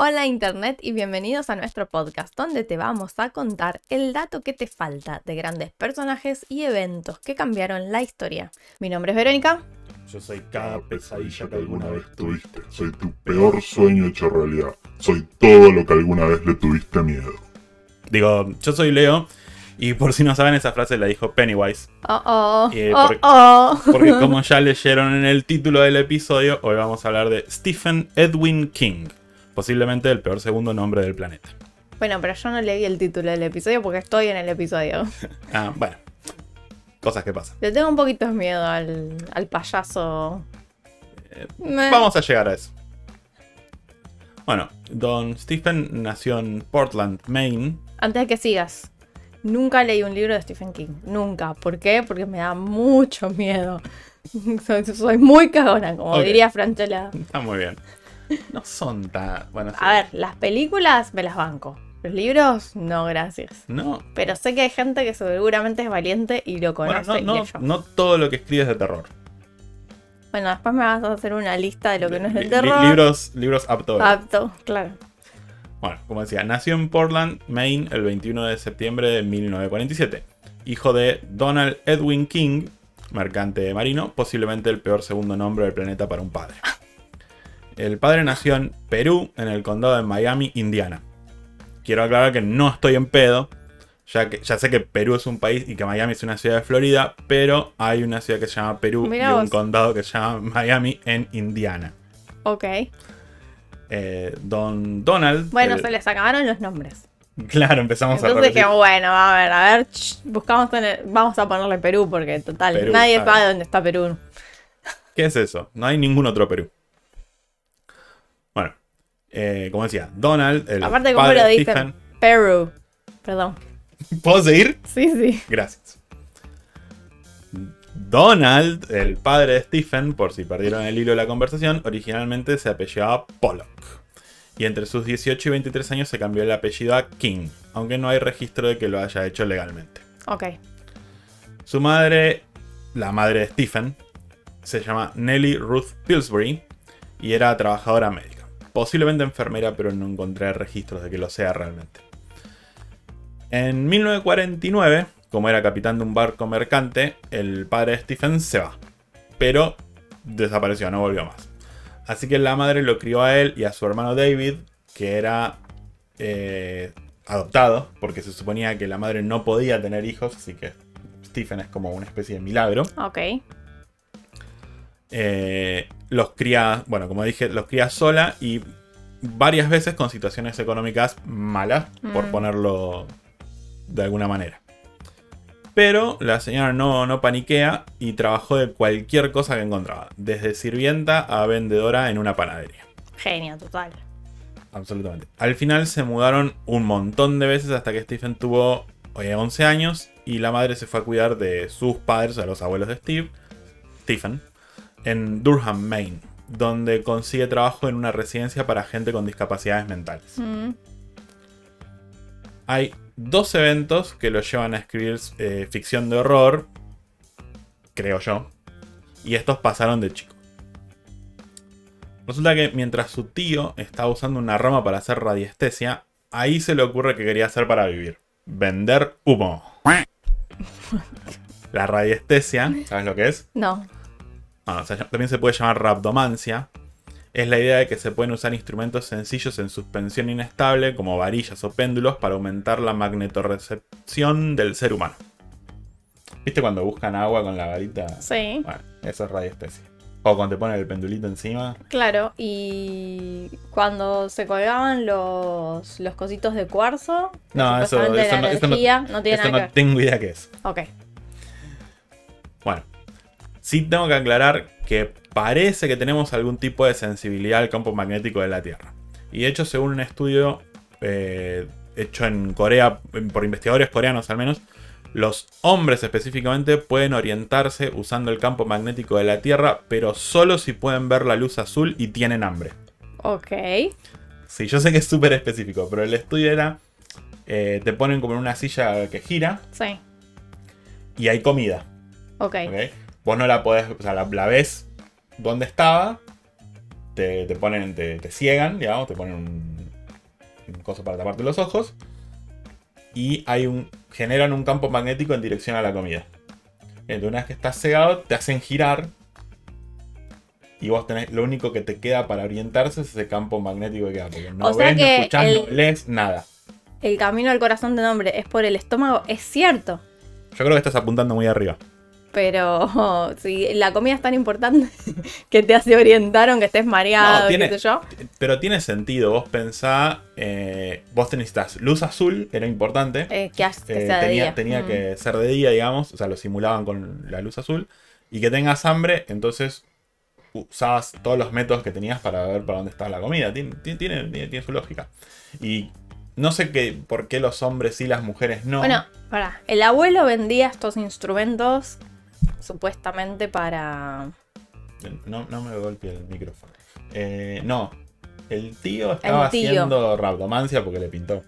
Hola Internet y bienvenidos a nuestro podcast donde te vamos a contar el dato que te falta de grandes personajes y eventos que cambiaron la historia. Mi nombre es Verónica. Yo soy cada pesadilla que alguna vez tuviste. Soy tu peor sueño hecho realidad. Soy todo lo que alguna vez le tuviste miedo. Digo, yo soy Leo y por si no saben esa frase la dijo Pennywise. Oh oh. Eh, oh, porque- oh. Porque como ya leyeron en el título del episodio, hoy vamos a hablar de Stephen Edwin King. Posiblemente el peor segundo nombre del planeta. Bueno, pero yo no leí el título del episodio porque estoy en el episodio. Ah, bueno. Cosas que pasan. Le tengo un poquito de miedo al, al payaso. Eh. Vamos a llegar a eso. Bueno, Don Stephen nació en Portland, Maine. Antes de que sigas, nunca leí un libro de Stephen King. Nunca. ¿Por qué? Porque me da mucho miedo. Soy, soy muy cagona, como diría Franchella. Está muy bien. No son tan... Bueno, sí. A ver, las películas me las banco. Los libros, no, gracias. No, Pero sé que hay gente que seguramente es valiente y lo bueno, conoce no, y no, yo. no todo lo que escribe es de terror. Bueno, después me vas a hacer una lista de lo que no es de Li- terror. libros, libros aptos. Apto, claro. Bueno, como decía, nació en Portland, Maine, el 21 de septiembre de 1947. Hijo de Donald Edwin King, mercante marino, posiblemente el peor segundo nombre del planeta para un padre. El padre nació en Perú, en el condado de Miami, Indiana. Quiero aclarar que no estoy en pedo, ya que ya sé que Perú es un país y que Miami es una ciudad de Florida, pero hay una ciudad que se llama Perú Mirá y un vos. condado que se llama Miami en Indiana. Ok. Eh, Don Donald. Bueno, el- se les acabaron los nombres. Claro, empezamos a Entonces repetir. dije, bueno, a ver, a ver, ch, buscamos en el- vamos a ponerle Perú porque total, Perú, nadie a ver. sabe dónde está Perú. ¿Qué es eso? No hay ningún otro Perú. Eh, como decía, Donald, el Aparte, ¿cómo padre lo de dicen? Stephen- Perú. Perdón. ¿Puedo seguir? Sí, sí. Gracias. Donald, el padre de Stephen, por si perdieron el hilo de la conversación, originalmente se apellidaba Pollock. Y entre sus 18 y 23 años se cambió el apellido a King, aunque no hay registro de que lo haya hecho legalmente. Ok. Su madre, la madre de Stephen, se llama Nellie Ruth Pillsbury y era trabajadora médica. Posiblemente enfermera, pero no encontré registros de que lo sea realmente. En 1949, como era capitán de un barco mercante, el padre de Stephen se va. Pero desapareció, no volvió más. Así que la madre lo crió a él y a su hermano David, que era eh, adoptado, porque se suponía que la madre no podía tener hijos, así que Stephen es como una especie de milagro. Ok. Eh, los cría, bueno, como dije, los cría sola y varias veces con situaciones económicas malas, por Mm. ponerlo de alguna manera. Pero la señora no, no paniquea y trabajó de cualquier cosa que encontraba, desde sirvienta a vendedora en una panadería. Genio, total. Absolutamente. Al final se mudaron un montón de veces hasta que Stephen tuvo eh, 11 años y la madre se fue a cuidar de sus padres, a los abuelos de Steve, Stephen, en Durham, Maine, donde consigue trabajo en una residencia para gente con discapacidades mentales. Mm, Hay dos eventos que lo llevan a escribir eh, ficción de horror, creo yo, y estos pasaron de chico. Resulta que mientras su tío estaba usando una rama para hacer radiestesia, ahí se le ocurre que quería hacer para vivir. Vender humo. La radiestesia, ¿sabes lo que es? No. Bueno, o sea, también se puede llamar rabdomancia. Es la idea de que se pueden usar instrumentos sencillos en suspensión inestable, como varillas o péndulos, para aumentar la magnetorrecepción del ser humano. ¿Viste cuando buscan agua con la varita? Sí. Bueno, eso es radiestesia. O cuando te ponen el pendulito encima. Claro, y cuando se colgaban los, los cositos de cuarzo, No, eso, eso la no, eso no- energía no, tiene eso nada no que tengo idea qué es. Ok. Bueno, sí tengo que aclarar que parece que tenemos algún tipo de sensibilidad al campo magnético de la Tierra. Y de hecho, según un estudio eh, hecho en Corea, por investigadores coreanos al menos, los hombres específicamente pueden orientarse usando el campo magnético de la Tierra, pero solo si pueden ver la luz azul y tienen hambre. Ok. Sí, yo sé que es súper específico, pero el estudio era, eh, te ponen como en una silla que gira Sí. y hay comida. Ok. ¿ok? Vos no la podés, o sea, la, la ves donde estaba, te, te ponen, te, te ciegan, digamos, te ponen un, un coso para taparte los ojos. Y hay un. generan un campo magnético en dirección a la comida. Entonces, una vez que estás cegado, te hacen girar. Y vos tenés. Lo único que te queda para orientarse es ese campo magnético que queda. Porque no O ves, no escuchás, el- no lees, nada. El camino al corazón de nombre es por el estómago, es cierto. Yo creo que estás apuntando muy arriba. Pero si la comida es tan importante que te hace orientar aunque estés mareado, No, tiene- qué sé yo. Pero tiene sentido. Vos pensá. eh, vos necesitas luz azul, era importante. eh, que, que Eh, sea de tenía día. tenía Mm. que ser de día, digamos, o sea, lo simulaban con la luz azul. Y que tengas hambre, entonces usabas todos los métodos que tenías para ver para dónde estaba la comida. Tiene, tiene, tiene- su lógica. Y no sé qué, por qué los hombres sí, las mujeres no. Bueno, para. El abuelo vendía estos instrumentos supuestamente para. No, no me golpee el micrófono. Eh, no, el tío estaba tío. haciendo rabdomancia porque le pintó.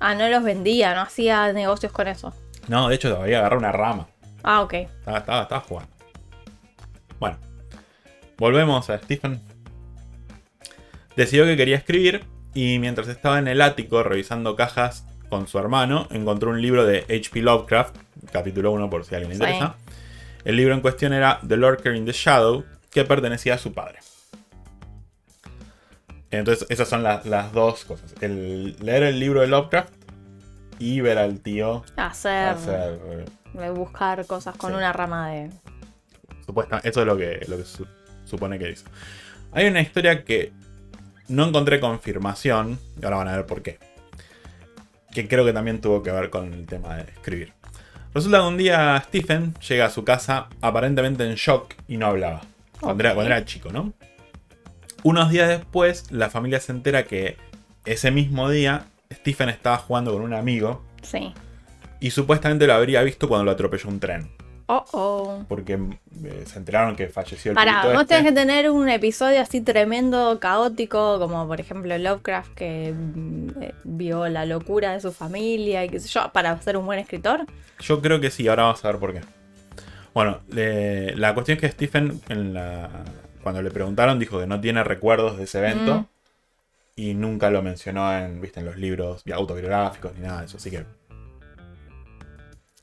Ah, no los vendía, no hacía negocios con eso. No, de hecho, había agarrado una rama. Ah, ok. Estaba, estaba, estaba jugando. Bueno, volvemos a Stephen. Decidió que quería escribir y mientras estaba en el ático revisando cajas con su hermano, encontró un libro de H.P. Lovecraft, capítulo 1 por si alguien le Sí. interesa. El libro en cuestión era The Lurker in the Shadow, que pertenecía a su padre. Entonces, esas son la- las dos cosas. El leer el libro de Lovecraft y ver al tío Hacer. hacer eh, buscar cosas con Sí. una rama de. Supuesta, eso es lo que, lo que su- supone que hizo. Hay una historia que no encontré confirmación, y ahora van a ver por qué. Que creo que también tuvo que ver con el tema de escribir. Resulta que un día Stephen llega a su casa aparentemente en shock y no hablaba. Cuando, era, cuando era chico, ¿no? Unos días después, la familia se entera que ese mismo día Stephen estaba jugando con un amigo Sí. y supuestamente lo habría visto cuando lo atropelló un tren. Oh, oh. Porque eh, se enteraron que falleció el pibito vos este. tenés que tener un episodio así tremendo, caótico, como por ejemplo Lovecraft que mm, eh, vio la locura de su familia y qué sé yo, para ser un buen escritor. Yo creo que sí, ahora vamos a ver por qué. Bueno, la cuestión es que Stephen, en la- cuando le preguntaron, dijo que no tiene recuerdos de ese evento. Mm. Y nunca lo mencionó en, ¿viste? en los libros autobiográficos ni nada de eso. Así que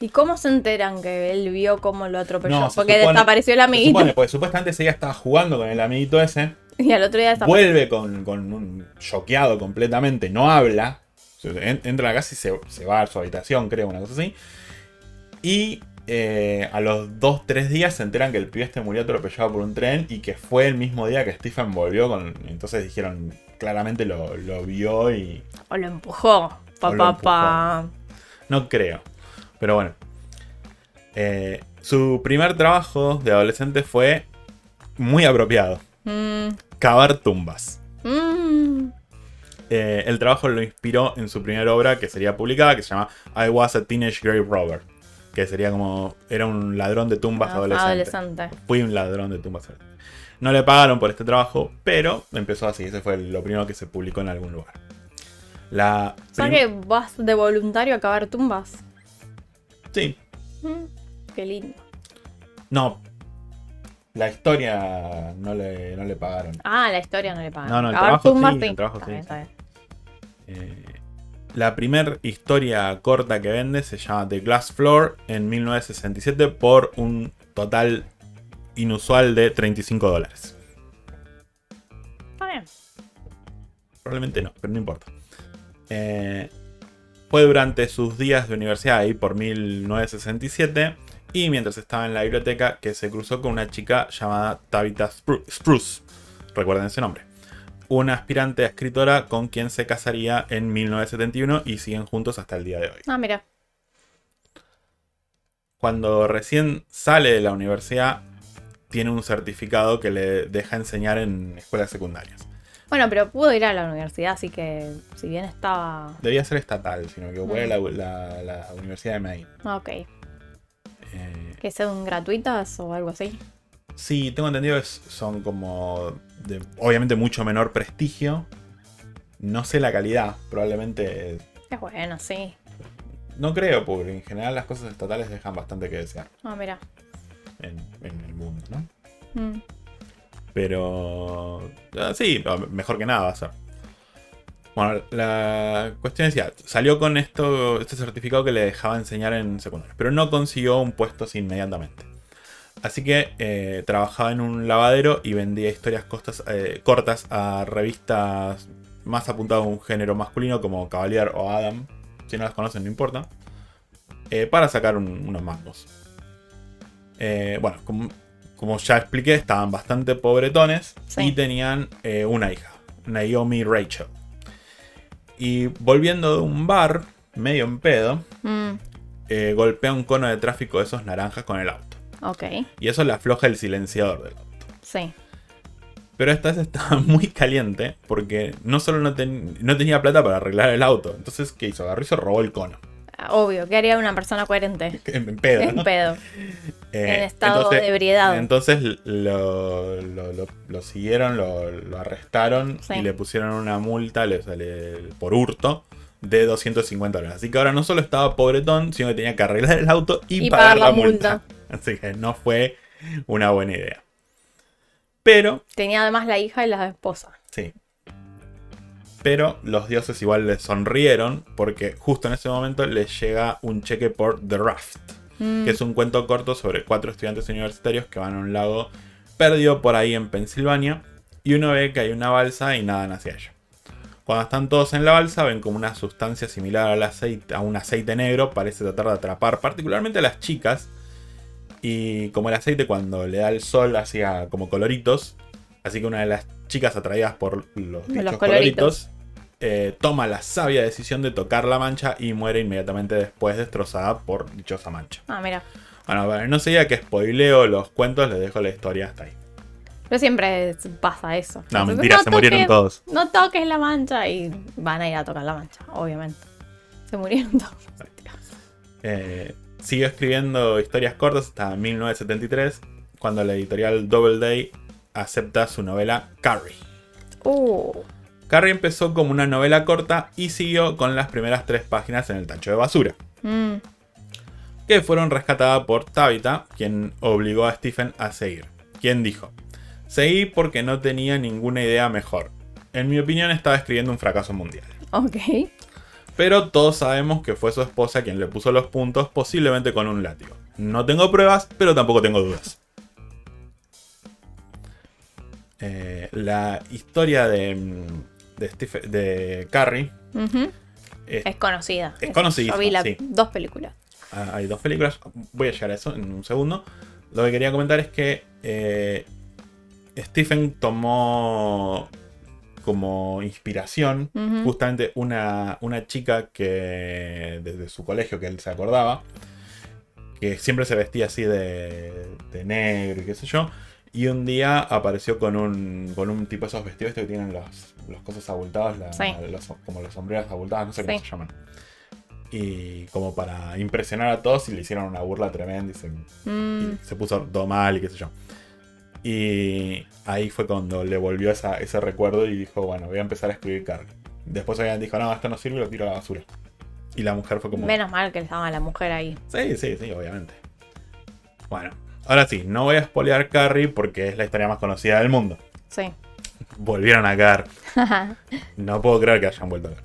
¿Y cómo se enteran que él vio cómo lo atropelló? No, se Porque supone- desapareció el se amiguito supone, porque supuestamente día estaba jugando con el amiguito ese. y al otro día desapareció. Vuelve con, con un choqueado completamente, no habla. En- Entra a la casa y se, se va a su habitación, creo, una cosa así. Y eh, a los 2-3 días se enteran que el pibe este murió atropellado por un tren y que fue el mismo día que Stephen volvió con. Entonces dijeron, claramente lo, lo vio y. O lo empujó. Pa, O lo pa, pa. No creo. Pero bueno. Eh, su primer trabajo de adolescente fue muy apropiado. Mm, Cavar tumbas. mm. Eh, el trabajo lo inspiró en su primera obra que sería publicada, que se llama I Was a Teenage Grave Robber. Que sería como. Era un ladrón de tumbas Ah, adolescente. adolescente. Fui un ladrón de tumbas adolescente. No le pagaron por este trabajo, pero empezó así. Ese fue lo primero que se publicó en algún lugar. La. O sea prim- que vas de voluntario a cavar tumbas. Sí. Mm, qué lindo. No. La historia no le, no le pagaron. Ah, la historia no le pagan. No, no, el trabajo sí, el trabajo sí, bien, bien. Eh, la primera historia corta que vende se llama The Glass Floor en 1967 por un total inusual de 35 dólares. Está bien. Probablemente no, pero no importa. Eh, fue durante sus días de universidad ahí por 1967 y mientras estaba en la biblioteca que se cruzó con una chica llamada Tabitha Spru- Spruce. Recuerden ese nombre. Una aspirante a escritora con quien se casaría en 1971 y siguen juntos hasta el día de hoy. Ah, mira. Cuando recién sale de la universidad, tiene un certificado que le deja enseñar en escuelas secundarias. Bueno, pero pudo ir a la universidad, así que si bien estaba. Debía ser estatal, sino que fue Mm. la, la- la Universidad de Maine. Ah, Ok. Eh, ¿Que sean gratuitas o algo así? sí, tengo entendido que son como de obviamente mucho menor prestigio. No sé la calidad, probablemente Es bueno, sí. no creo, porque en general las cosas estatales dejan bastante que desear Ah, mira. en, en el mundo, ¿no? Mm. Pero ah, sí, mejor que nada va a ser. Bueno, la cuestión decía, salió con esto, este certificado que le dejaba enseñar en secundaria, pero no consiguió un puesto así inmediatamente. Así que eh, trabajaba en un lavadero y vendía historias costas- eh, cortas a revistas más apuntadas a un género masculino como Cavalier o Adam. Si no las conocen, no importa. eh, para sacar un- unos mangos. Bueno, como, como ya expliqué, estaban bastante pobretones Sí. y tenían eh, una hija, Naomi Rachel. Y volviendo de un bar, medio en pedo, Mm, eh, golpea un cono de tráfico de esos naranjas con el auto. ok, Y eso le afloja el silenciador del auto. sí. Pero esta vez estaba muy caliente porque no solo no, ten- no tenía plata para arreglar el auto. Entonces, ¿qué hizo? Agarró y se robó el cono. Obvio, ¿qué haría una persona coherente? En pedo, En ¿no? pedo. Eh, en estado de ebriedad. Entonces lo, lo- lo- lo siguieron, lo, arrestaron Sí. y le pusieron una multa le sale por hurto de 250 dólares. Así que ahora no solo estaba pobretón, sino que tenía que arreglar el auto y, Y pagar, pagar la la multa. Así que no fue una buena idea. Pero, Tenía además la hija y la esposa. sí. Pero los dioses igual le sonrieron porque justo en ese momento les llega un cheque por The Raft. Mm, que es un cuento corto sobre cuatro estudiantes universitarios que van a un lago perdido por ahí en Pensilvania y uno ve que hay una balsa y nadan hacia ella. Cuando están todos en la balsa ven como una sustancia similar al aceite, a un aceite negro parece tratar de atrapar particularmente a las chicas y como el aceite cuando le da el sol hacía como coloritos, así que una de las chicas atraídas por los, dichos coloritos. coloritos eh, toma la sabia decisión de tocar la mancha y muere inmediatamente después destrozada por dichosa mancha. Ah, mira. Bueno, para no se diga que spoileo los cuentos, les dejo la historia hasta ahí. Pero siempre pasa eso. No, Entonces, mentira, se murieron todos. No toques la mancha y van a ir a tocar la mancha, obviamente. Se murieron todos. Eh, siguió escribiendo historias cortas hasta 1973, cuando la editorial Doubleday acepta su novela Carrie. Uh, Carrie empezó como una novela corta y siguió con las primeras tres páginas en el tacho de basura, mm, que fueron rescatadas por Tabitha, quien obligó a Stephen a seguir. Quien dijo, seguí porque no tenía ninguna idea mejor. En mi opinión estaba escribiendo un fracaso mundial. ok. Pero todos sabemos que fue su esposa quien le puso los puntos, posiblemente con un látigo. No tengo pruebas, pero tampoco tengo dudas. Eh, la historia de, mm, de, Stephen- de Carrie Ujú. es- Es conocida. Es conocidísima, Yo vi las sí. dos películas. Ah, hay dos películas, voy a llegar a eso en un segundo. Lo que quería comentar es que eh, Stephen tomó como inspiración justamente una, una chica que desde su colegio que él se acordaba, que siempre se vestía así de, de negro y qué sé yo, y un día apareció con un, con un tipo de esos vestidos que tienen los, los cosas abultados, la- Sí. los- como las sombreras abultadas, no sé cómo se llaman. Y como para impresionar a todos y le hicieron una burla tremenda y se, Mm, y se puso todo mal y qué sé yo. Y ahí fue cuando le volvió esa- ese recuerdo y dijo, bueno, voy a empezar a escribir Carrie. Después alguien dijo, no, esto no sirve, lo tiro a la basura. Y la mujer fue como... Menos mal que estaba la mujer ahí. Sí, sí, sí, obviamente. Bueno, ahora sí, no voy a spoilear Carrie porque es la historia más conocida del mundo. Sí. Volvieron a caer. No puedo creer que hayan vuelto a ver.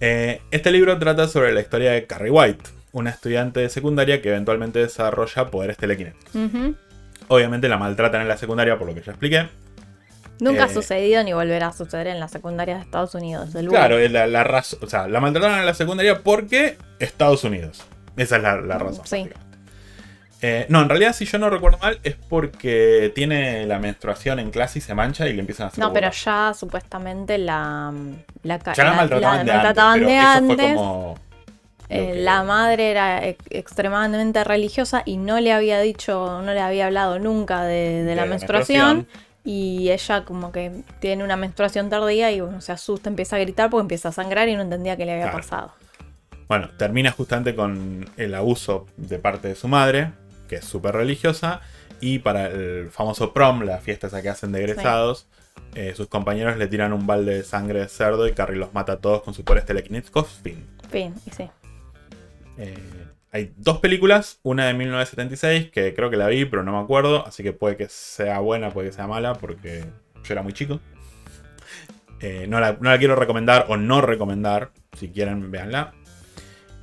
Eh, este libro trata sobre la historia de Carrie White, una estudiante de secundaria que eventualmente desarrolla poderes telequinéticos. Obviamente la maltratan en la secundaria, por lo que ya expliqué. Nunca ha Eh, sucedido ni volverá a suceder en las secundarias de Estados Unidos. del Claro, la, la. O sea, la maltrataron en la secundaria porque Estados Unidos. Esa es la, la razón. Sí. Eh, no, en realidad, si yo no recuerdo mal, es porque tiene la menstruación en clase y se mancha y le empiezan a hacer. No, pero ya supuestamente la. La, Ya la maltrataban la de antes. de pero eso antes. fue como. Eh, que- La madre era ex- extremadamente religiosa y no le había dicho, no le había hablado nunca de, de la, menstruación. Y ella como que tiene una menstruación tardía y bueno, se asusta, empieza a gritar porque empieza a sangrar y no entendía qué le había Claro. pasado. Bueno, termina justamente con el abuso de parte de su madre, que es súper religiosa, y para el famoso prom, la fiesta esa que hacen de egresados, eh, sus compañeros le tiran un balde de sangre de cerdo y Carrie los mata a todos con sus poderes telequinéticos. Fin. Fin, y sí. Eh, hay dos películas, una de 1976, que creo que la vi, pero no me acuerdo, así que puede que sea buena, puede que sea mala, porque yo era muy chico. Eh, no, la, no la quiero recomendar o no recomendar. Si quieren, véanla.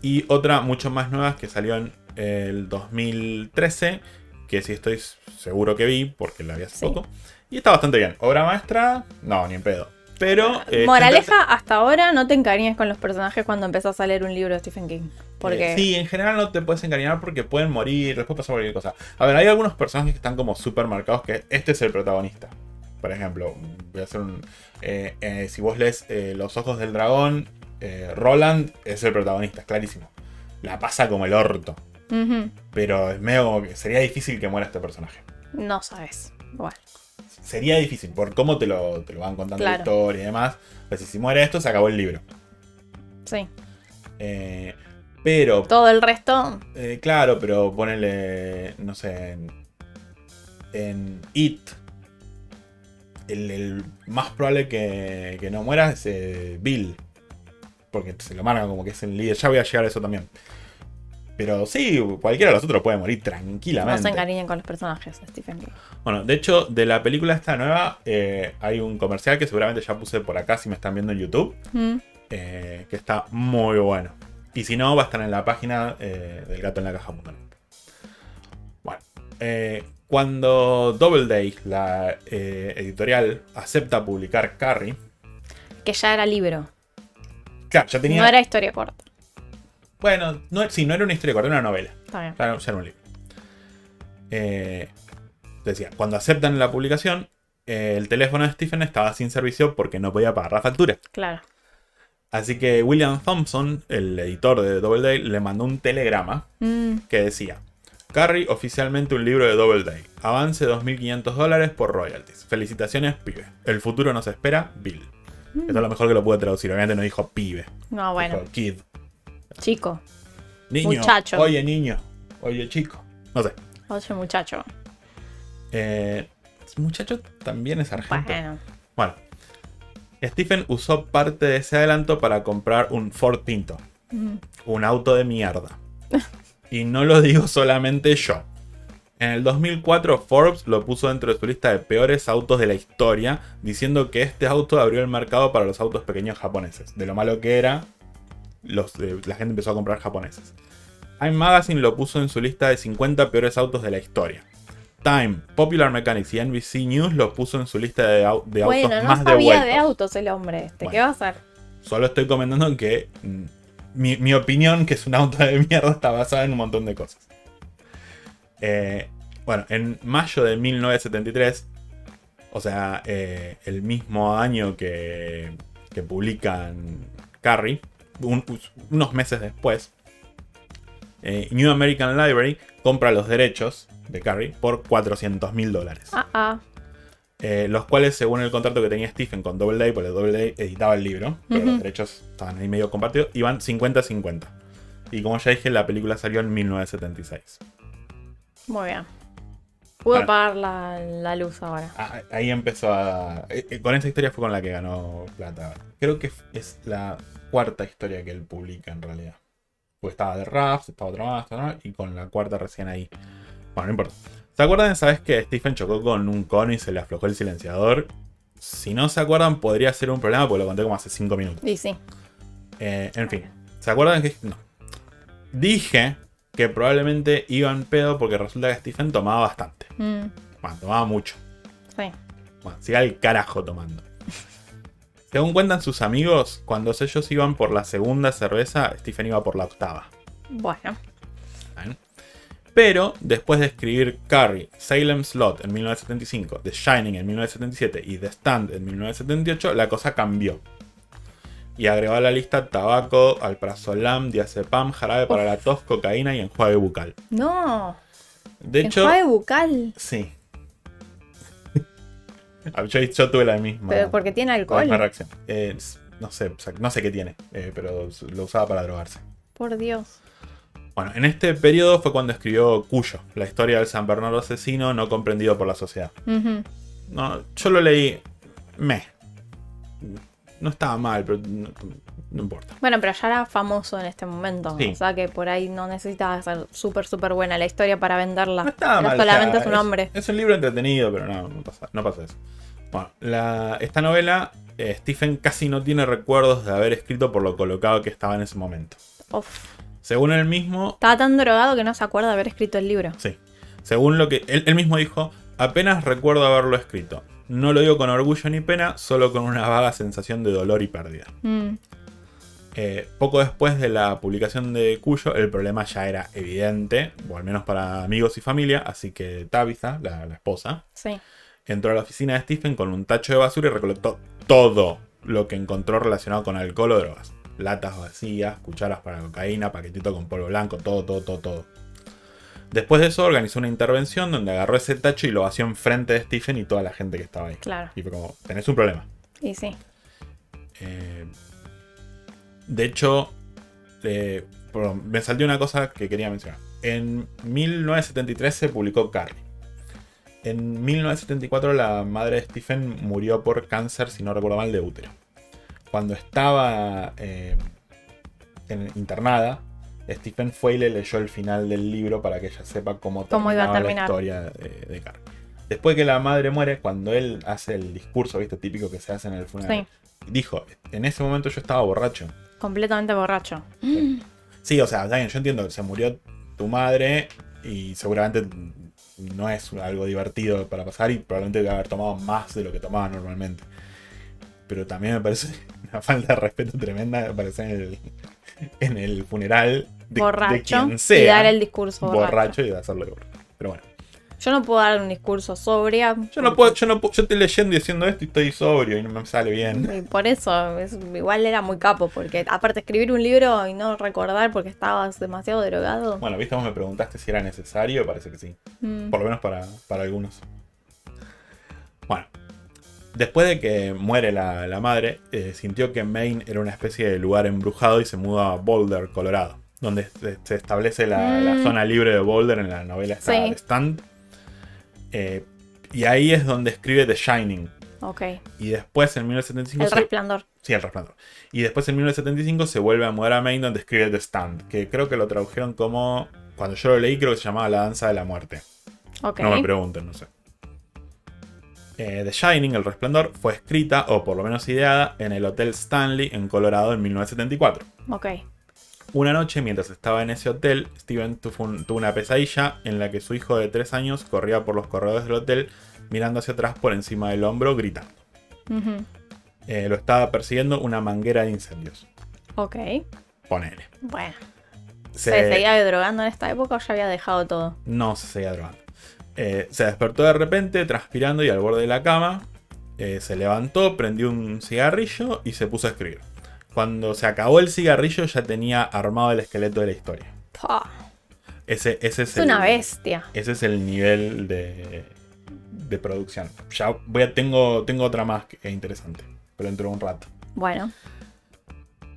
Y otra mucho más nueva que salió en el 2013. Que sí estoy seguro que vi porque la vi hace Sí. poco. Y está bastante bien. Obra maestra, no, ni en pedo. Pero. eh, Moraleja, hasta ahora no te encariñes con los personajes cuando empezás a leer un libro de Stephen King. Porque Eh, sí, en general no te puedes encariñar porque pueden morir, después pasa cualquier cosa. A ver, hay algunos personajes que están como súper marcados que este es el protagonista. Por ejemplo, voy a hacer un. eh, eh, si vos lees Los Ojos del Dragón, Roland es el protagonista, es clarísimo. La pasa como el orto. Pero es medio sería difícil que muera este personaje. no sabes. Bueno, Sería difícil, por cómo te lo, te lo van contando la Claro. historia y demás. Pues si, si muere esto, se acabó el libro. sí. Eh, pero Todo el resto, Eh, claro, pero ponele, no sé, en, en It. El, el más probable que, que no muera es eh, Bill. Porque se lo marca como que es el líder. Ya voy a llegar a eso también. Pero sí, cualquiera de los otros puede morir no se tranquilamente. encariñen con los personajes Stephen King. bueno, de hecho, de la película esta nueva, eh, hay un comercial que seguramente ya puse por acá si me están viendo en YouTube. Mm, eh, que está muy bueno. Y si no, va a estar en la página eh, del gato en la caja. Bueno, eh, cuando Doubleday, la editorial, acepta publicar Carrie, Que ya era libro. claro, ya tenía. No era historia corta. Bueno, no, sí, no era una historia corta, era una novela. Está bien. Ya, ya era un libro. Eh, decía, cuando aceptan la publicación, eh, el teléfono de Stephen estaba sin servicio porque no podía pagar la factura. Claro. Así que William Thompson, el editor de Doubleday, le mandó un telegrama Mm, que decía: Carrie, oficialmente un libro de Doubleday. Avance 2.500 dólares por royalties. Felicitaciones, pibe. El futuro nos espera, Bill. Esto es lo mejor que lo pude traducir. Obviamente no dijo pibe. no, bueno. Dijo kid. Chico. Niño. Muchacho. Oye, niño. Oye, chico. No sé. Oye, muchacho. Eh, muchacho también es argento. Bueno. Bueno. Stephen usó parte de ese adelanto para comprar un Ford Pinto. Un auto de mierda. Y no lo digo solamente yo. En el 2004 Forbes lo puso dentro de su lista de peores autos de la historia, diciendo que este auto abrió el mercado para los autos pequeños japoneses. De lo malo que era, los, eh, la gente empezó a comprar japoneses. Time Magazine lo puso en su lista de 50 peores autos de la historia. Time, Popular Mechanics y NBC News lo puso en su lista de, au- de autos Bueno, no más sabía devueltos. de autos el hombre este. ¿Qué va a hacer? Solo estoy comentando que mm, mi, mi opinión, que es un auto de mierda, está basada en un montón de cosas. Eh, bueno, en mayo de 1973, o sea, eh, el mismo año que, que publican Carrie, un- unos meses después, eh, New American Library compra los derechos de Carrie por 400 mil dólares. Ah. Eh, los cuales, según el contrato que tenía Stephen con Doubleday, porque Doubleday editaba el libro, pero los derechos estaban ahí medio compartidos, iban 50-50. Y como ya dije, la película salió en 1976. Muy bien. Puedo Bueno. apagar la, la luz ahora. Ah, Ahí empezó a... eh, eh, Con esa historia fue con la que ganó plata. Creo que es la cuarta historia que él publica en realidad. Pues estaba de Raft, estaba otra más, más, y con la cuarta recién ahí. Bueno, no importa. ¿Se acuerdan esa vez que Stephen chocó con un cono y se le aflojó el silenciador? Si no se acuerdan, podría ser un problema porque lo conté como hace 5 minutos. Y sí. Eh, en fin, ¿se acuerdan que.? No. Dije que probablemente iba en pedo porque resulta que Stephen tomaba bastante. Mm, Bueno, tomaba mucho. sí. Bueno, siga el carajo tomando. Según cuentan sus amigos, cuando ellos iban por la segunda cerveza, Stephen iba por la octava. Bueno. ¿Ven? Pero después de escribir Carrie, Salem Slot en 1975, The Shining en 1977 y The Stand en 1978, la cosa cambió. Y agregó a la lista tabaco, alprazolam, diazepam, jarabe para la tos, cocaína y enjuague bucal. No. De hecho, Enjuague bucal. sí. Ah, yo, yo tuve la misma. Pero porque tiene alcohol. reacción. Eh, no sé, no sé qué tiene, eh, pero lo usaba para drogarse. Por Dios. Bueno, en este periodo fue cuando escribió Cuyo, la historia del San Bernardo asesino no comprendido por la sociedad. No, yo lo leí. Me. No estaba mal, pero no, no importa. Bueno, pero ya era famoso en este momento. Sí. O sea que por ahí no necesitaba ser súper, súper buena la historia para venderla. No estaba mal. solamente o sea, su nombre. Es, es un libro entretenido, pero no, no pasa, no pasa eso. Bueno, la- esta novela eh, Stephen casi no tiene recuerdos de haber escrito por lo colocado que estaba en ese momento. Uf. Según él mismo, Estaba tan drogado que no se acuerda de haber escrito el libro. sí. Según lo que él, él mismo dijo, apenas recuerdo haberlo escrito. No lo digo con orgullo ni pena, solo con una vaga sensación de dolor y pérdida. Mm, Eh, poco después de la publicación de Cuyo, el problema ya era evidente, o al menos para amigos y familia, así que Tabitha, la, la esposa, sí. entró a la oficina de Stephen con un tacho de basura y recolectó todo lo que encontró relacionado con alcohol o drogas. Latas vacías, cucharas para cocaína, paquetito con polvo blanco, todo, todo, todo, todo. Después de eso organizó una intervención donde agarró ese tacho y lo vació enfrente de Stephen y toda la gente que estaba ahí. Claro. Y fue como, tenés un problema. Y sí. Eh, de hecho, eh, perdón, me salté una cosa que quería mencionar. En 1973 se publicó Carrie. En 1974 la madre de Stephen murió por cáncer, si no recuerdo mal, de útero. Cuando estaba eh, en- internada, Stephen fue y le leyó el final del libro para que ella sepa cómo, Cómo iba a terminaba la terminar. historia de, de. Después que la madre muere, cuando él hace el discurso, ¿viste? Típico que se hace en el funeral. Dijo, en ese momento yo estaba borracho. Completamente borracho. Sí, o sea, yo entiendo que se murió tu madre y seguramente no es algo divertido para pasar y probablemente debe haber tomado más de lo que tomaba normalmente. Pero también me parece una falta de respeto tremenda aparecer en el, en el funeral de, de borracho. quien sea. y dar el discurso borracho. borracho y de hacerlo borracho. Pero bueno. Yo no puedo dar un discurso sobria. Yo no puedo, yo no puedo, yo estoy leyendo y diciendo esto y estoy sobrio y no me sale bien. Y por eso, es- igual era muy capo, porque aparte escribir un libro y no recordar porque estabas demasiado drogado. Bueno, viste, vos me preguntaste si era necesario, parece que sí. mm, Por lo menos para, para algunos. Bueno. Después de que muere la, la madre, eh, sintió que Maine era una especie de lugar embrujado y se muda a Boulder, Colorado. Donde se, se establece la, la Mm. zona libre de Boulder en la novela Sí. de Stand. Eh, y ahí es donde escribe The Shining. ok. Y después en 1975... El se- resplandor. Sí, el resplandor. Y después en 1975 se vuelve a mudar a Maine donde escribe The Stand. Que creo que lo tradujeron como... Cuando yo lo leí creo que se llamaba La Danza de la Muerte. Ok. No me pregunten, no sé. Eh, The Shining, El Resplandor, fue escrita, o por lo menos ideada, en el Hotel Stanley en Colorado en 1974. ok. Una noche, mientras estaba en ese hotel, Steven tuvo, un- tuvo una pesadilla en la que su hijo de 3 años corría por los corredores del hotel mirando hacia atrás por encima del hombro, gritando. Eh, lo estaba persiguiendo una manguera de incendios. Ok. Ponele. Bueno. Se- ¿Se seguía drogando en esta época o ya había dejado todo? No se seguía drogando. Eh, se despertó de repente, transpirando y al borde de la cama. Eh, se levantó, prendió un cigarrillo y se puso a escribir. Cuando se acabó el cigarrillo ya tenía armado el esqueleto de la historia. Ese, ese es, Es el, una bestia. Ese es el nivel de, de producción. Ya voy a, tengo, tengo otra más que es interesante, pero dentro de un rato. Bueno.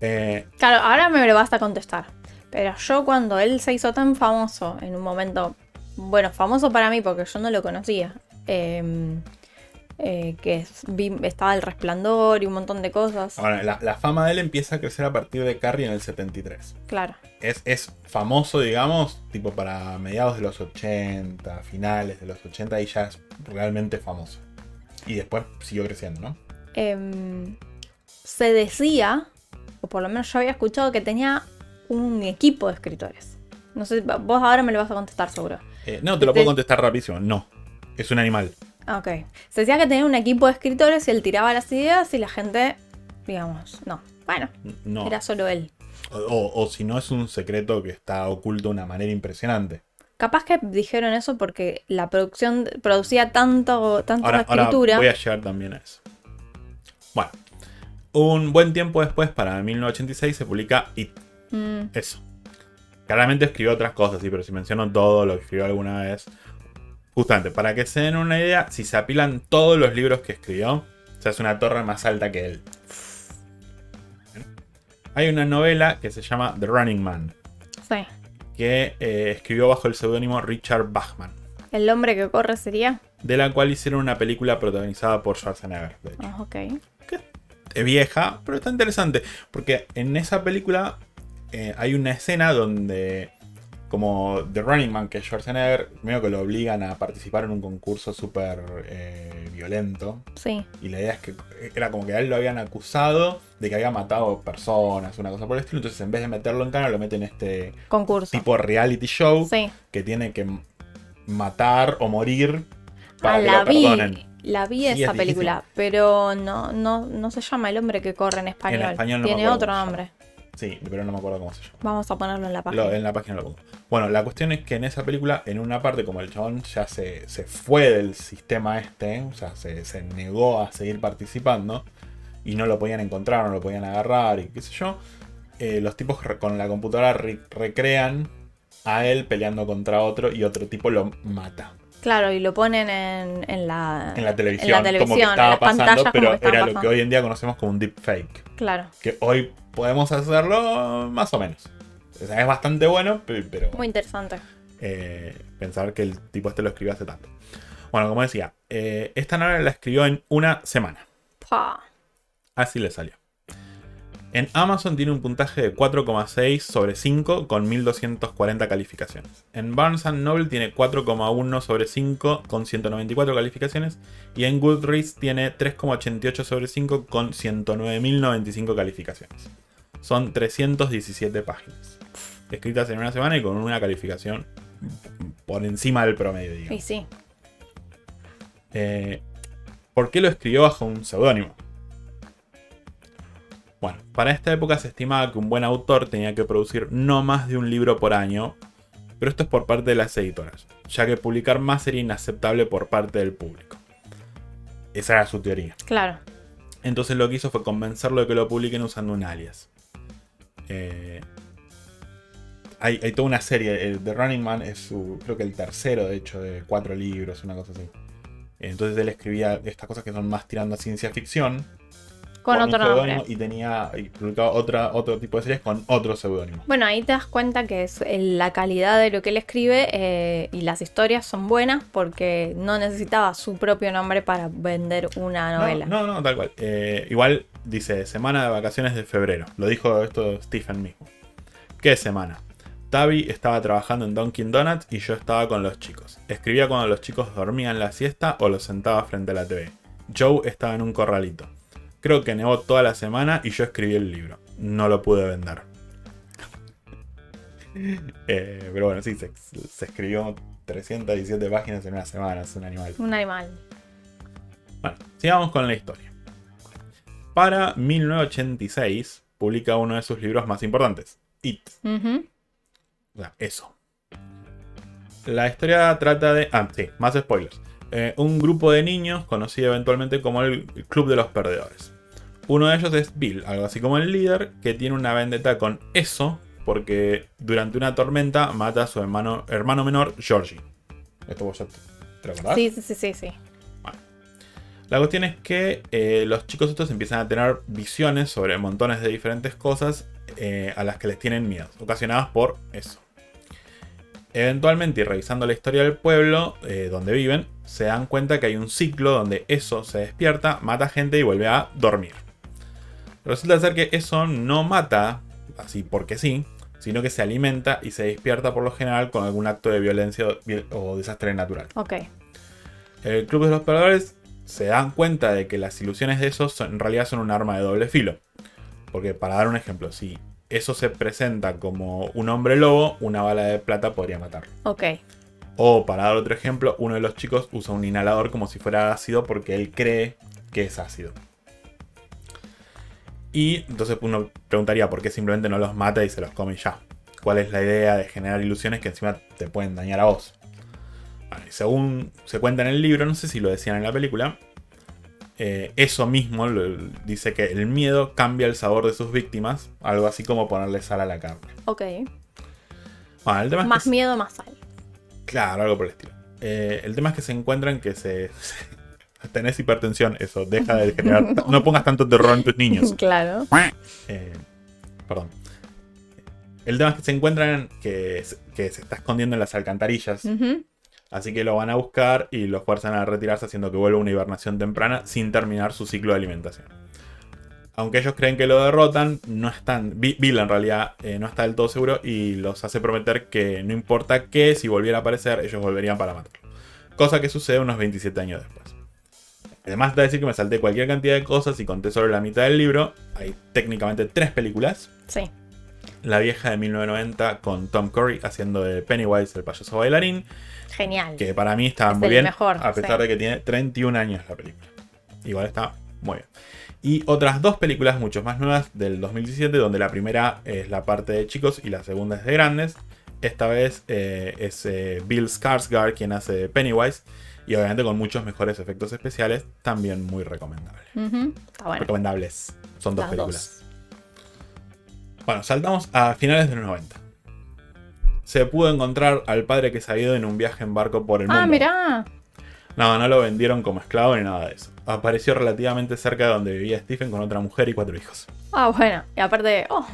Eh, Claro, ahora me lo basta contestar. Pero yo cuando él se hizo tan famoso en un momento, bueno, famoso para mí porque yo no lo conocía, eh, eh, que es- vi- estaba el resplandor y un montón de cosas. ahora, la, la fama de él empieza a crecer a partir de Carrie en el 73. Claro. es, es famoso, digamos, tipo para mediados de los 80, finales de los 80, y ya es realmente famoso. Y después siguió creciendo, ¿no? Em, se decía, o por lo menos yo había escuchado, que tenía un equipo de escritores. No sé, vos ahora me lo vas a contestar seguro. Eh, no, te lo puedo contestar rapidísimo. No. Es un animal. Ah, Ok. Se decía que tenía un equipo de escritores y él tiraba las ideas y la gente, digamos, no. Bueno, No. era solo él. O, o- o si no, es un secreto que está oculto de una manera impresionante. Capaz que dijeron eso porque la producción producía tanto, tanta Ahora, ahora escritura. voy a llegar también a eso. Bueno. Un buen tiempo después, para 1986, se publica It. Mm, Eso. Claramente escribió otras cosas, sí, pero si menciono todo lo que escribió alguna vez. Justamente, para que se den una idea, si se apilan todos los libros que escribió, se hace una torre más alta que él. Hay una novela que se llama The Running Man, sí. que eh, escribió bajo el seudónimo Richard Bachman, El hombre que corre sería. de la cual hicieron una película protagonizada por Schwarzenegger. De hecho. Ah, ok. es vieja, pero está interesante. Porque en esa película eh, hay una escena donde como The Running Man, que Schwarzenegger, medio que lo obligan a participar en un concurso súper eh, violento. Sí. Y la idea es que era como que a él lo habían acusado de que había matado personas, una cosa por el estilo. Entonces, en vez de meterlo en cana, lo meten en este Concurso. tipo reality show Sí. que tiene que matar o morir para Ah, que la lo vi. perdonen. La vi Sí, esa es película, pero no, no, no se llama El hombre que corre en español. español no me Tiene otro nombre. Sí, pero no me acuerdo cómo se llama. Vamos a ponerlo en la página. Lo- en la página lo pongo. Bueno, la cuestión es que en esa película, en una parte, como el chabón ya se, se fue del sistema este, o sea, se, se negó a seguir participando y no lo podían encontrar, no lo podían agarrar y qué sé yo, eh, los tipos con la computadora re- recrean a él peleando contra otro y otro tipo lo mata Claro, y lo ponen en, en la, en la televisión, en la televisión, como que en estaba las pasando, pero era lo que hoy en día conocemos como un deepfake. Claro, Que hoy podemos hacerlo más o menos. O sea, es bastante bueno, pe- pero muy interesante. eh, pensar que el tipo este lo escribió hace tanto. Bueno, como decía, eh, esta novela la escribió en una semana. Pa. Así le salió. En Amazon tiene un puntaje de 4,6 sobre 5 con 1240 calificaciones. En Barnes Noble tiene 4,1 sobre 5 con 194 calificaciones. Y en Goodreads tiene 3,88 sobre 5 con 109.095 calificaciones. Son 317 páginas. Escritas en una semana y con una calificación por encima del promedio, digamos. Y sí, Eh, ¿Por qué lo escribió bajo un seudónimo? Bueno, para esta época se estimaba que un buen autor tenía que producir no más de un libro por año, pero esto es por parte de las editoras, ya que publicar más sería inaceptable por parte del público. Esa era su teoría. claro. Entonces lo que hizo fue convencerlo de que lo publiquen usando un alias. Eh, hay, hay toda una serie, el The Running Man es su, creo que el tercero de hecho de cuatro libros, una cosa así. Entonces él escribía estas cosas que son más tirando a ciencia ficción. Con otro nombre. Y tenía y publicaba otra, otro tipo de series con otro seudónimo. Bueno, ahí te das cuenta que es el- la calidad de lo que él escribe eh, y las historias son buenas porque no necesitaba su propio nombre para vender una novela. No, no, no, tal cual. Eh, igual dice semana de vacaciones de febrero. Lo dijo esto Stephen mismo. ¿Qué semana? Tavi estaba trabajando en Dunkin' Donuts y yo estaba con los chicos. Escribía cuando los chicos dormían la siesta o los sentaba frente a la TV. Joe estaba en un corralito. Creo que nevó toda la semana y yo escribí el libro. No lo pude vender. Eh, pero bueno, sí, se, se escribió 317 páginas en una semana, es un animal. Un animal. Bueno, sigamos con la historia. Para 1986 publica uno de sus libros más importantes, It. O sea, eso. La historia trata de... Ah, sí, más spoilers. Eh, un grupo de niños conocido eventualmente como el Club de los Perdedores. Uno de ellos es Bill, algo así como el líder, que tiene una vendetta con eso porque durante una tormenta mata a su hermano, hermano menor, Georgie. ¿Esto vos ya te, acordás? Sí, sí, sí, sí, sí. La cuestión es que eh, los chicos estos empiezan a tener visiones sobre montones de diferentes cosas eh, a las que les tienen miedo, ocasionadas por eso. Eventualmente, y revisando la historia del pueblo eh, donde viven, se dan cuenta que hay un ciclo donde eso se despierta, mata gente y vuelve a dormir. Resulta ser que eso no mata así porque sí, sino que se alimenta y se despierta por lo general con algún acto de violencia o- desastre natural. Ok. El Club de los Perdedores se dan cuenta de que las ilusiones de esos son- en realidad son un arma de doble filo. Porque para dar un ejemplo, si eso se presenta como un hombre lobo, una bala de plata podría matarlo. Ok. O para dar otro ejemplo, uno de los chicos usa un inhalador como si fuera ácido porque él cree que es ácido. Y entonces uno preguntaría por qué simplemente no los mata y se los come y ya. ¿Cuál es la idea de generar ilusiones que encima te pueden dañar a vos? Bueno, y según se cuenta en el libro, no sé si lo decían en la película, eh, eso mismo lo- dice que el miedo cambia el sabor de sus víctimas, algo así como ponerle sal a la carne. Ok. Bueno, el tema es que Más miedo, más sal. Claro, algo por el estilo. Eh, el tema es que se encuentran que se. tenés hipertensión, eso, deja de generar. no pongas tanto terror en tus niños. Claro. Eh, perdón. El tema es que se encuentran que, se- que se está escondiendo en las alcantarillas. Ujú. Así que lo van a buscar y lo fuerzan a retirarse, haciendo que vuelva una hibernación temprana sin terminar su ciclo de alimentación. aunque ellos creen que lo derrotan, no están. Bill en realidad eh, no está del todo seguro y los hace prometer que no importa qué, si volviera a aparecer, ellos volverían para matarlo. Cosa que sucede unos 27 años después. Además de decir que me salté cualquier cantidad de cosas y conté solo la mitad del libro, hay técnicamente tres películas. Sí. La vieja de 1990 con Tom Curry haciendo de Pennywise, el payaso bailarín. Genial. Que para mí está muy bien, mejor, a pesar de que tiene 31 años la película. Igual está muy bien. Y otras dos películas mucho más nuevas del 2017, donde la primera es la parte de chicos y la segunda es de grandes. Esta vez eh, es eh, Bill Skarsgård quien hace Pennywise. Y obviamente con muchos mejores efectos especiales, también muy recomendable. Recomendables. Son dos películas. Bueno, saltamos a finales de los 90. Se pudo encontrar al padre que se ha ido en un viaje en barco por el ah, mundo. Ah, mirá. No, no lo vendieron como esclavo ni nada de eso apareció relativamente cerca de donde vivía Stephen con otra mujer y cuatro hijos. Ah, bueno, y aparte, oh,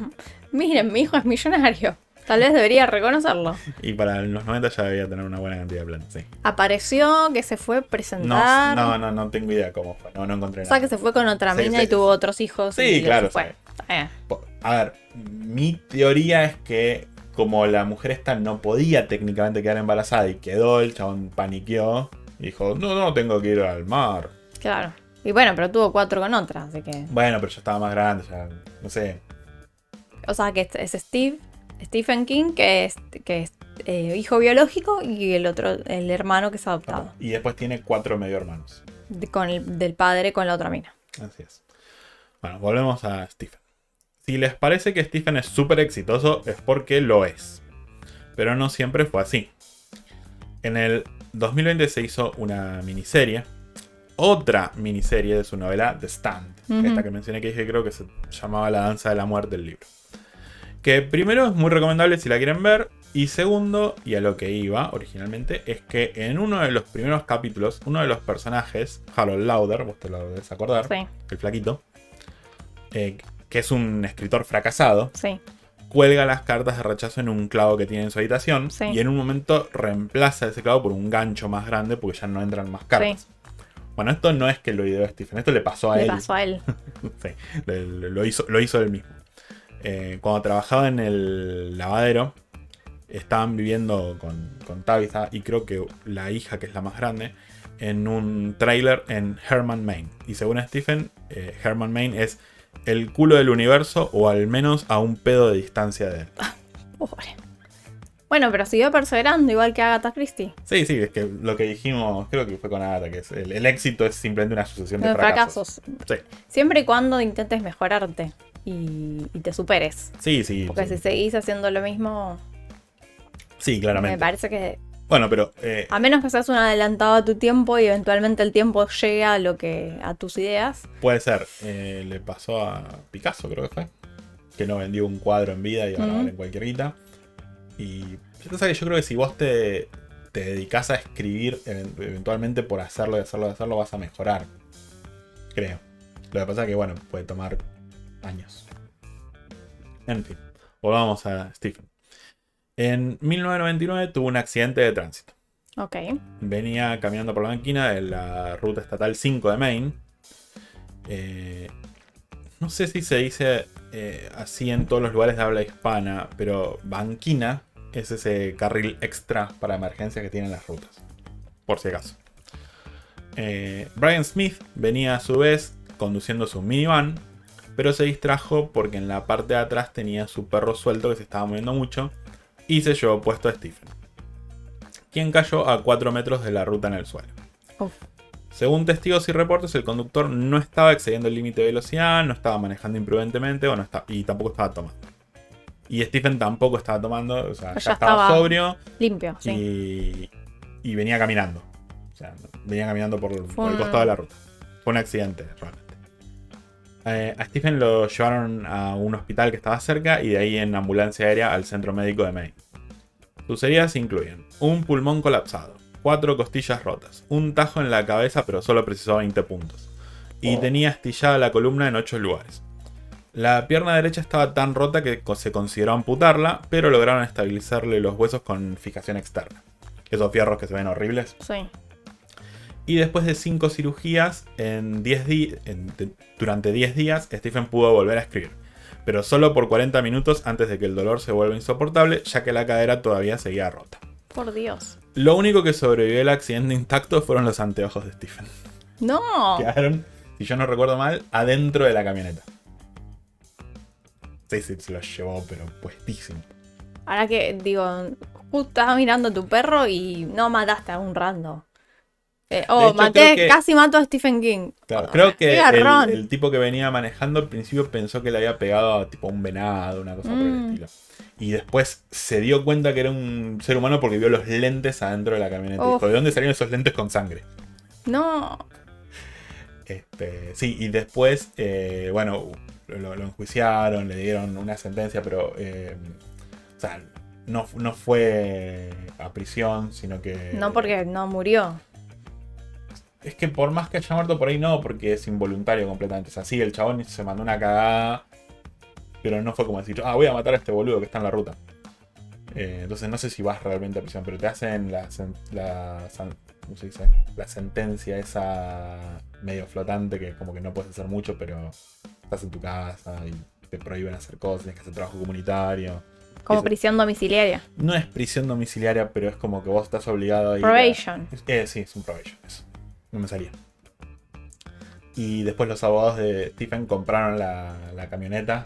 miren, mi hijo es millonario. Tal vez debería reconocerlo. Y para los 90 ya debía tener una buena cantidad de plata, sí. Apareció, que se fue presentar. No, no, no, tengo idea cómo fue. No, no encontré nada. O sea, que se fue con otra mina y tuvo otros hijos. Sí, claro. A ver, mi teoría es que como la mujer esta no podía técnicamente quedar embarazada y quedó, el chabón paniqueó y dijo, no, no, tengo que ir al mar. Claro. Y bueno, pero tuvo cuatro con otra, así que. Bueno, pero ya estaba más grande, ya. No sé. O sea, que es Steve, Stephen King, que es, que es eh, hijo biológico, y el otro, el hermano que es adoptado. Y después tiene cuatro medio hermanos. con el, del padre con la otra mina. Así es. Bueno, volvemos a Stephen. Si les parece que Stephen es súper exitoso, es porque lo es. Pero no siempre fue así. En el 2020 se hizo una miniserie otra miniserie de su novela The Stand. Esta que mencioné que dije creo que se llamaba La Danza de la Muerte del libro. Que primero es muy recomendable si la quieren ver. Y segundo, y a lo que iba originalmente, es que en uno de los primeros capítulos, uno de los personajes, Harold Lauder, vos te lo debes acordar, el flaquito, eh, que es un escritor fracasado, cuelga las cartas de rechazo en un clavo que tiene en su habitación y en un momento reemplaza ese clavo por un gancho más grande porque ya no entran más cartas. Bueno, esto no es que lo ideó Stephen, esto le pasó a él. Le pasó a él. sí, lo, hizo, lo hizo él mismo. Eh, cuando trabajaba en el lavadero, estaban viviendo con, con Tabitha y creo que la hija, que es la más grande, en un trailer en Herman, Maine. Y según Stephen, eh, Herman, Maine es el culo del universo o al menos a un pedo de distancia de él. Ah, pobre. Bueno, pero siguió perseverando, igual que Agatha Christie. Sí, sí, es que lo que dijimos, creo que fue con Agatha, que el, éxito es simplemente una sucesión de, fracasos. Sí. Siempre y cuando intentes mejorarte y, te superes. Sí, sí. Porque si seguís haciendo lo mismo. Sí, claramente. Me parece que. Bueno, pero. Eh, a menos que seas un adelantado a tu tiempo y eventualmente el tiempo llegue a lo que. a tus ideas. Puede ser. Eh, le pasó a Picasso, creo que fue. Que no vendió un cuadro en vida y ahora vale en cualquier guita. Y yo creo que si vos te, te dedicas a escribir eventualmente por hacerlo y hacerlo y hacerlo, vas a mejorar. Creo. Lo que pasa es que, bueno, puede tomar años. En fin, volvamos a Stephen. En 1999 tuvo un accidente de tránsito. Ok. Venía caminando por la banquina de la ruta estatal 5 de Maine. Eh, no sé si se dice eh, así en todos los lugares de habla hispana, pero banquina es ese carril extra para emergencia que tienen las rutas. Por si acaso. Eh, Brian Smith venía a su vez conduciendo su minivan, pero se distrajo porque en la parte de atrás tenía su perro suelto que se estaba moviendo mucho y se llevó puesto a Stephen, quien cayó a 4 metros de la ruta en el suelo. Según testigos y reportes, el conductor no estaba excediendo el límite de velocidad, no estaba manejando imprudentemente o y tampoco estaba tomando. Y Stephen tampoco estaba tomando, o sea, ya, estaba, sobrio. Limpio, sí. Y, venía caminando. O sea, venía caminando por, el costado de la ruta. Fue un accidente, realmente. Eh, a Stephen lo llevaron a un hospital que estaba cerca y de ahí en ambulancia aérea al centro médico de Maine. Sus heridas incluyen un pulmón colapsado, cuatro costillas rotas, un tajo en la cabeza pero solo precisó 20 puntos. Y tenía astillada la columna en 8 lugares. La pierna derecha estaba tan rota que se consideró amputarla, pero lograron estabilizarle los huesos con fijación externa. Esos fierros que se ven horribles. Sí. Y después de cinco cirugías, en 10 di- en- de- durante 10 días, Stephen pudo volver a escribir. Pero solo por 40 minutos antes de que el dolor se vuelva insoportable, ya que la cadera todavía seguía rota. Por Dios. Lo único que sobrevivió al accidente intacto fueron los anteojos de Stephen. No. Quedaron, si yo no recuerdo mal, adentro de la camioneta. Sí, sí, se los llevó, pero puestísimo. Ahora que digo, justo estabas mirando a tu perro y no mataste a un random. Eh, oh, hecho, maté, que- casi mato a Stephen King. Claro, creo que el, tipo que venía manejando al principio pensó que le había pegado a tipo un venado, una cosa por el Mm. estilo. Y después se dio cuenta que era un ser humano porque vio los lentes adentro de la camioneta. Dijo, ¿de dónde salieron esos lentes con sangre? No. Este, sí, y después, eh, bueno, lo, lo enjuiciaron, le dieron una sentencia, pero, eh, o sea, no, no fue a prisión, sino que... No porque no murió. Es que por más que haya muerto por ahí, no, porque es involuntario completamente. O sea, sí, el chabón se mandó una cagada, pero no fue como decir, ah, voy a matar a este boludo que está en la ruta. Eh, entonces no sé si vas realmente a prisión, pero te hacen la, la, san- ¿cómo se dice? la sentencia esa medio flotante que como que no puedes hacer mucho, pero estás en tu casa y te prohíben hacer cosas, tienes que hacer trabajo comunitario. Como Eso. prisión domiciliaria. No es prisión domiciliaria, pero es como que vos estás obligado a ir a- Probation. eh, sí, es un probation, eso. No me salía. Y después los abogados de Stephen compraron la, la camioneta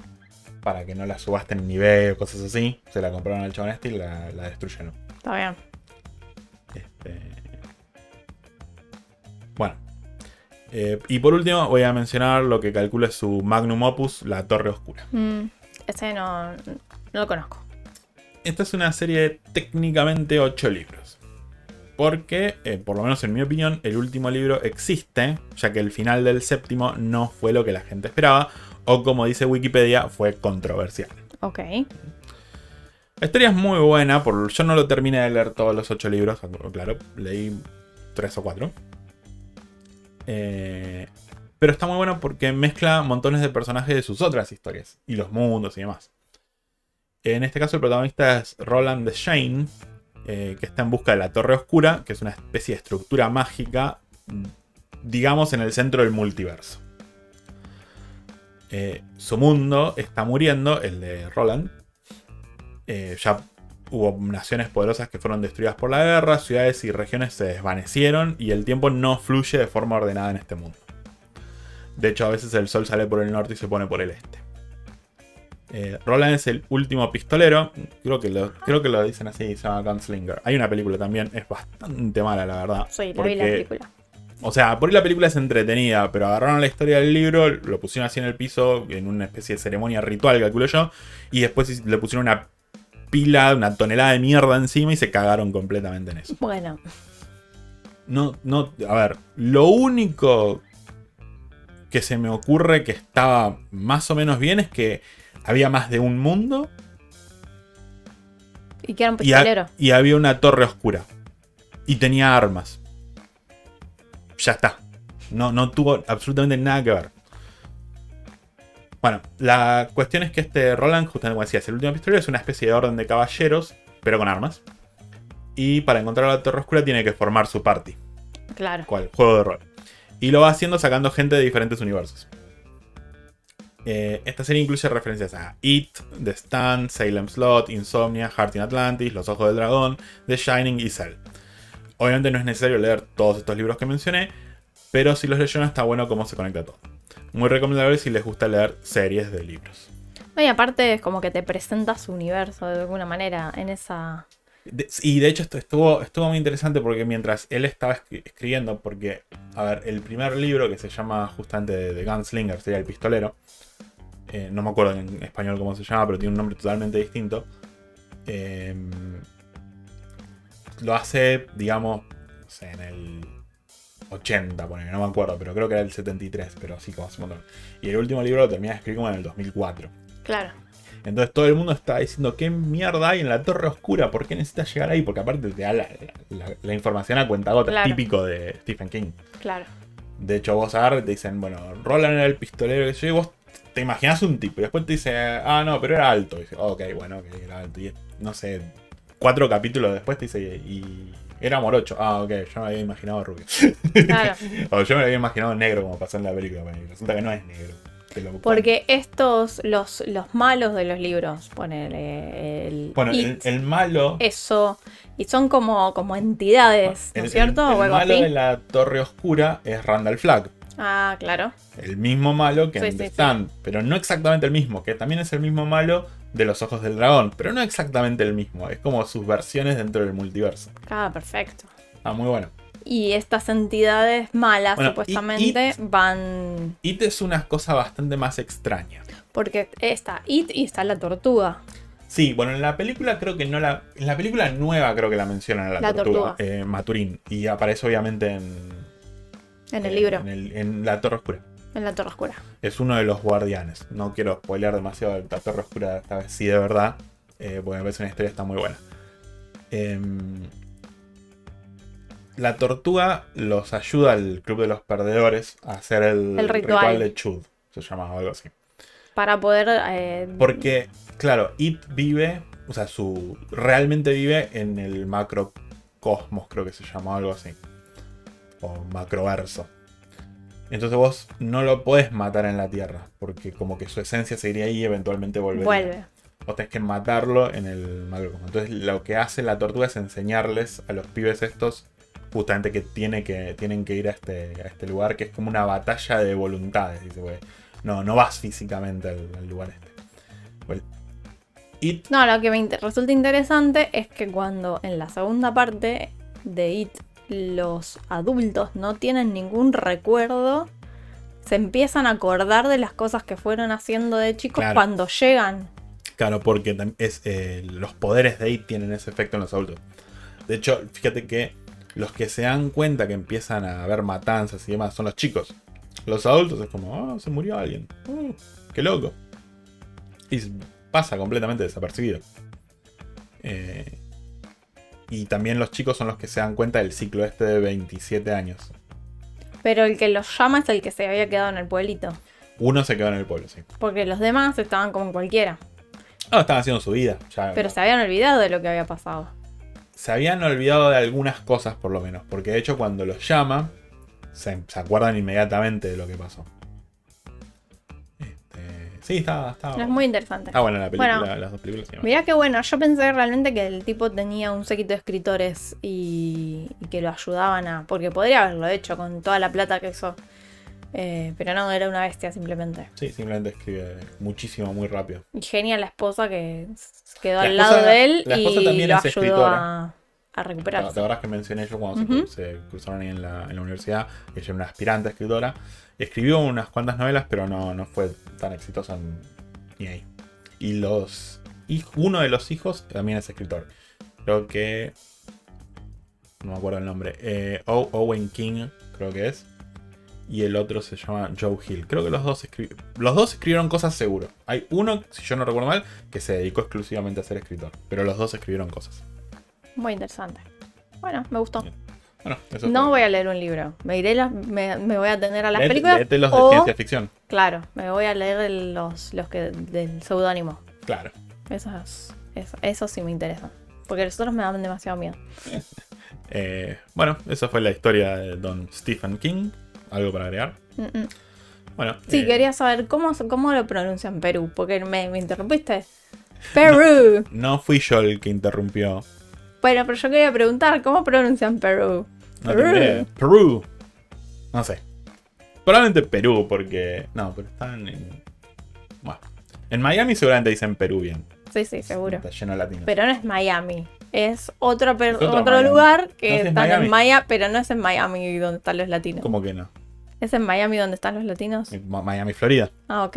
para que no la subasten en eBay o cosas así. Se la compraron al chabón este y la, la destruyeron. Está bien. Este... Bueno. Eh, y por último voy a mencionar lo que calcula su magnum opus, La Torre Oscura. Mm, ese no, no lo conozco. Esta es una serie de técnicamente 8 libros. Porque, eh, por lo menos en mi opinión, el último libro existe, ya que el final del séptimo no fue lo que la gente esperaba, o como dice Wikipedia, fue controversial. Ok. La historia es muy buena, por, yo no lo terminé de leer todos los 8 libros, claro, leí 3 o 4. pero está muy bueno porque mezcla montones de personajes de sus otras historias, y los mundos y demás. En este caso el protagonista es Roland de Shane, eh, que está en busca de la Torre Oscura, que es una especie de estructura mágica, digamos, en el centro del multiverso. Eh, su mundo está muriendo, el de Roland. Eh, ya hubo naciones poderosas que fueron destruidas por la guerra, ciudades y regiones se desvanecieron y el tiempo no fluye de forma ordenada en este mundo. De hecho, a veces el sol sale por el norte y se pone por el este. Eh, Roland es el último pistolero. Creo que, lo, creo que lo dicen así, se llama Gunslinger. Hay una película también, es bastante mala, la verdad. Sí, la vi la película. O sea, por ahí la película es entretenida, pero agarraron la historia del libro, lo pusieron así en el piso, en una especie de ceremonia ritual, calculo yo, y después le pusieron una pila, una tonelada de mierda encima y se cagaron completamente en eso. Bueno, No, no, a ver, lo único que se me ocurre que estaba más o menos bien es que había más de un mundo y que era un y, ha- pistolero. y había una torre oscura. Y tenía armas. Ya está. No, no tuvo absolutamente nada que ver. Bueno, la cuestión es que este Roland, justamente como decías, el último pistolero es una especie de orden de caballeros, pero con armas. Y para encontrar la torre oscura tiene que formar su party. Claro. ¿Cuál? Juego de rol. Y lo va haciendo sacando gente de diferentes universos. Eh, esta serie incluye referencias a It, The Stand, Salem Slot, Insomnia, Heart in Atlantis, Los Ojos del Dragón, The Shining y Cell. Obviamente no es necesario leer todos estos libros que mencioné, pero si los leyeron está bueno cómo se conecta todo. Muy recomendable si les gusta leer series de libros. No, y aparte es como que te presenta su universo de alguna manera en esa... De- y de hecho esto estuvo, estuvo muy interesante porque mientras él estaba escri- escribiendo, porque, a ver, el primer libro que se llama justamente de Gunslinger, sería El Pistolero, eh, no me acuerdo en español cómo se llama, pero tiene un nombre totalmente distinto, eh, lo hace, digamos, no sé, en el 80, ponele, no me acuerdo, pero creo que era el 73, pero sí, como hace un montón. Y el último libro lo termina de escribir como en el 2004. Claro. Entonces todo el mundo está diciendo qué mierda hay en la Torre Oscura, ¿por qué necesitas llegar ahí? Porque aparte te da la, la- la información a cuentagotas, Claro. típico de Stephen King. Claro. De hecho, vos agarras y te dicen, bueno, Roland era el pistolero que yo, y vos te imaginas un tipo, y después te dice, ah, no, pero era alto. Y dice, ok, bueno, ok, era alto. Y no sé, cuatro capítulos después te dice, y Era morocho. Ah, ok, yo me había imaginado rubio. Claro. o yo me lo había imaginado negro como pasó en la película. pero Resulta que no es negro. Porque estos, los, los malos de los libros, ponele el Bueno, el, It, el malo. eso, y son como, como entidades, ¿no es cierto? El, el malo de la Torre Oscura es Randall Flagg. Ah, claro. El mismo malo que Sí, en The sí. Stand, pero no exactamente el mismo, que también es el mismo malo de los ojos del dragón, pero no exactamente el mismo, es como sus versiones dentro del multiverso. Ah, perfecto. Ah, muy bueno. Y estas entidades malas, Bueno, supuestamente, van. It es una cosa bastante más extraña. Porque está It y está la tortuga. Sí, bueno, en la película creo que no la. En la película nueva creo que la mencionan a la, La tortuga, tortuga. eh, Maturín. Y aparece obviamente en. En el eh, libro, En, el- en la Torre Oscura. en la Torre Oscura. Es uno de los guardianes. No quiero spoilear demasiado de la Torre Oscura esta vez, sí, de verdad. eh, porque me parece una historia está muy buena. Em, la tortuga los ayuda al Club de los Perdedores a hacer el, El ritual. de Chud. Se llamaba algo así. Para poder. eh, Porque, claro, It vive, o sea, su realmente vive en el macrocosmos, creo que se llama algo así. O macroverso. Entonces vos no lo podés matar en la Tierra, porque como que su esencia seguiría ahí y eventualmente volvería. vuelve. Vos tenés que matarlo en el macrocosmos. Entonces lo que hace la tortuga es enseñarles a los pibes estos justamente que, tiene que tienen que ir a este, a este lugar, que es como una batalla de voluntades, dice, porque no, no vas físicamente al, al lugar este. It, No, lo que me inter- resulta interesante es que cuando en la segunda parte de It los adultos no tienen ningún recuerdo, se empiezan a acordar de las cosas que fueron haciendo de chicos Claro. cuando llegan. claro, porque es, eh, los poderes de It tienen ese efecto en los adultos. De hecho, fíjate que los que se dan cuenta que empiezan a haber matanzas y demás son los chicos. Los adultos es como, ah, se murió alguien. Uh, qué loco. Y pasa completamente desapercibido. Eh, y también los chicos son los que se dan cuenta del ciclo este de 27 años. Pero el que los llama es el que se había quedado en el pueblito. Uno se quedó en el pueblo, sí. Porque los demás estaban como cualquiera. Ah, estaban haciendo su vida. ya- Pero se habían olvidado de lo que había pasado. se habían olvidado de algunas cosas por lo menos, porque de hecho cuando los llama, se, se acuerdan inmediatamente de lo que pasó. Sí, está, está, Es muy interesante. está buena la película, Bueno. las dos películas. sí. Mirá qué bueno, yo pensé realmente que el tipo tenía un séquito de escritores y, y que lo ayudaban a... Porque podría haberlo hecho con toda la plata que hizo. Eh, pero no, era una bestia simplemente. Sí, simplemente escribe muchísimo, muy rápido. Y genia la esposa que quedó La al esposa- lado de él la esposa y también lo es ayudó escritora. a, a ¿Te recuperarse. acuerdas que mencioné yo cuando se Ujú. cru- se, cruzaron ahí en la, en la universidad? Ella era una aspirante escritora. Escribió unas cuantas novelas, pero no, no fue tan exitosa ni ahí. Y los uno de los hijos también es escritor. Creo que. No me acuerdo el nombre. eh, O- Owen King, creo que es. Y el otro se llama Joe Hill. Creo que los dos, los dos escribieron cosas seguro. Hay uno, si yo no recuerdo mal, que se dedicó exclusivamente a ser escritor. Pero los dos escribieron cosas. Muy interesante. Bueno, me gustó. Bien. Bueno, eso No fue. voy a leer un libro. Me iré la- me, me voy a tener a las Léete- películas. léete los de o- ciencia ficción. Claro, me voy a leer los, los que del seudónimo. Claro. Esos, eso, eso sí me interesa. Porque los otros me dan demasiado miedo. Eh, bueno, esa fue la historia de Don Stephen King. ¿Algo para agregar? Mm, mm. Bueno. Sí, eh, quería saber cómo, cómo lo pronuncian Perú. Porque me, me interrumpiste. Perú. No fui yo el que interrumpió. Bueno, pero yo quería preguntar, ¿cómo pronuncian Perú? No tengo Perú. idea. Perú. No sé. Probablemente Perú, porque. No, pero están en. Bueno. En Miami seguramente dicen Perú bien. Sí, sí, seguro. Está lleno de latinos. Pero no es Miami. Es otro, per- Es otro lugar No, que es están en Miami. Miami, pero no es en Miami donde están los latinos. ¿Cómo que no? ¿Es en Miami donde están los latinos? Miami, Florida. Ah, ok.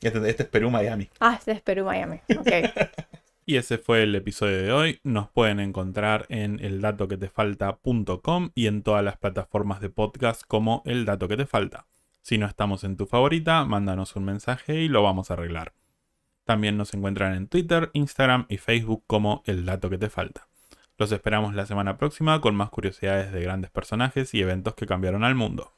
Este, este es Perú, Miami. Ah, este es Perú, Miami. Ok. Y ese fue el episodio de hoy. Nos pueden encontrar en eldatoquetefalta.com y en todas las plataformas de podcast como El Dato Que Te Falta. Si no estamos en tu favorita, mándanos un mensaje y lo vamos a arreglar. También nos encuentran en Twitter, Instagram y Facebook como El Dato Que Te Falta. Los esperamos la semana próxima con más curiosidades de grandes personajes y eventos que cambiaron al mundo.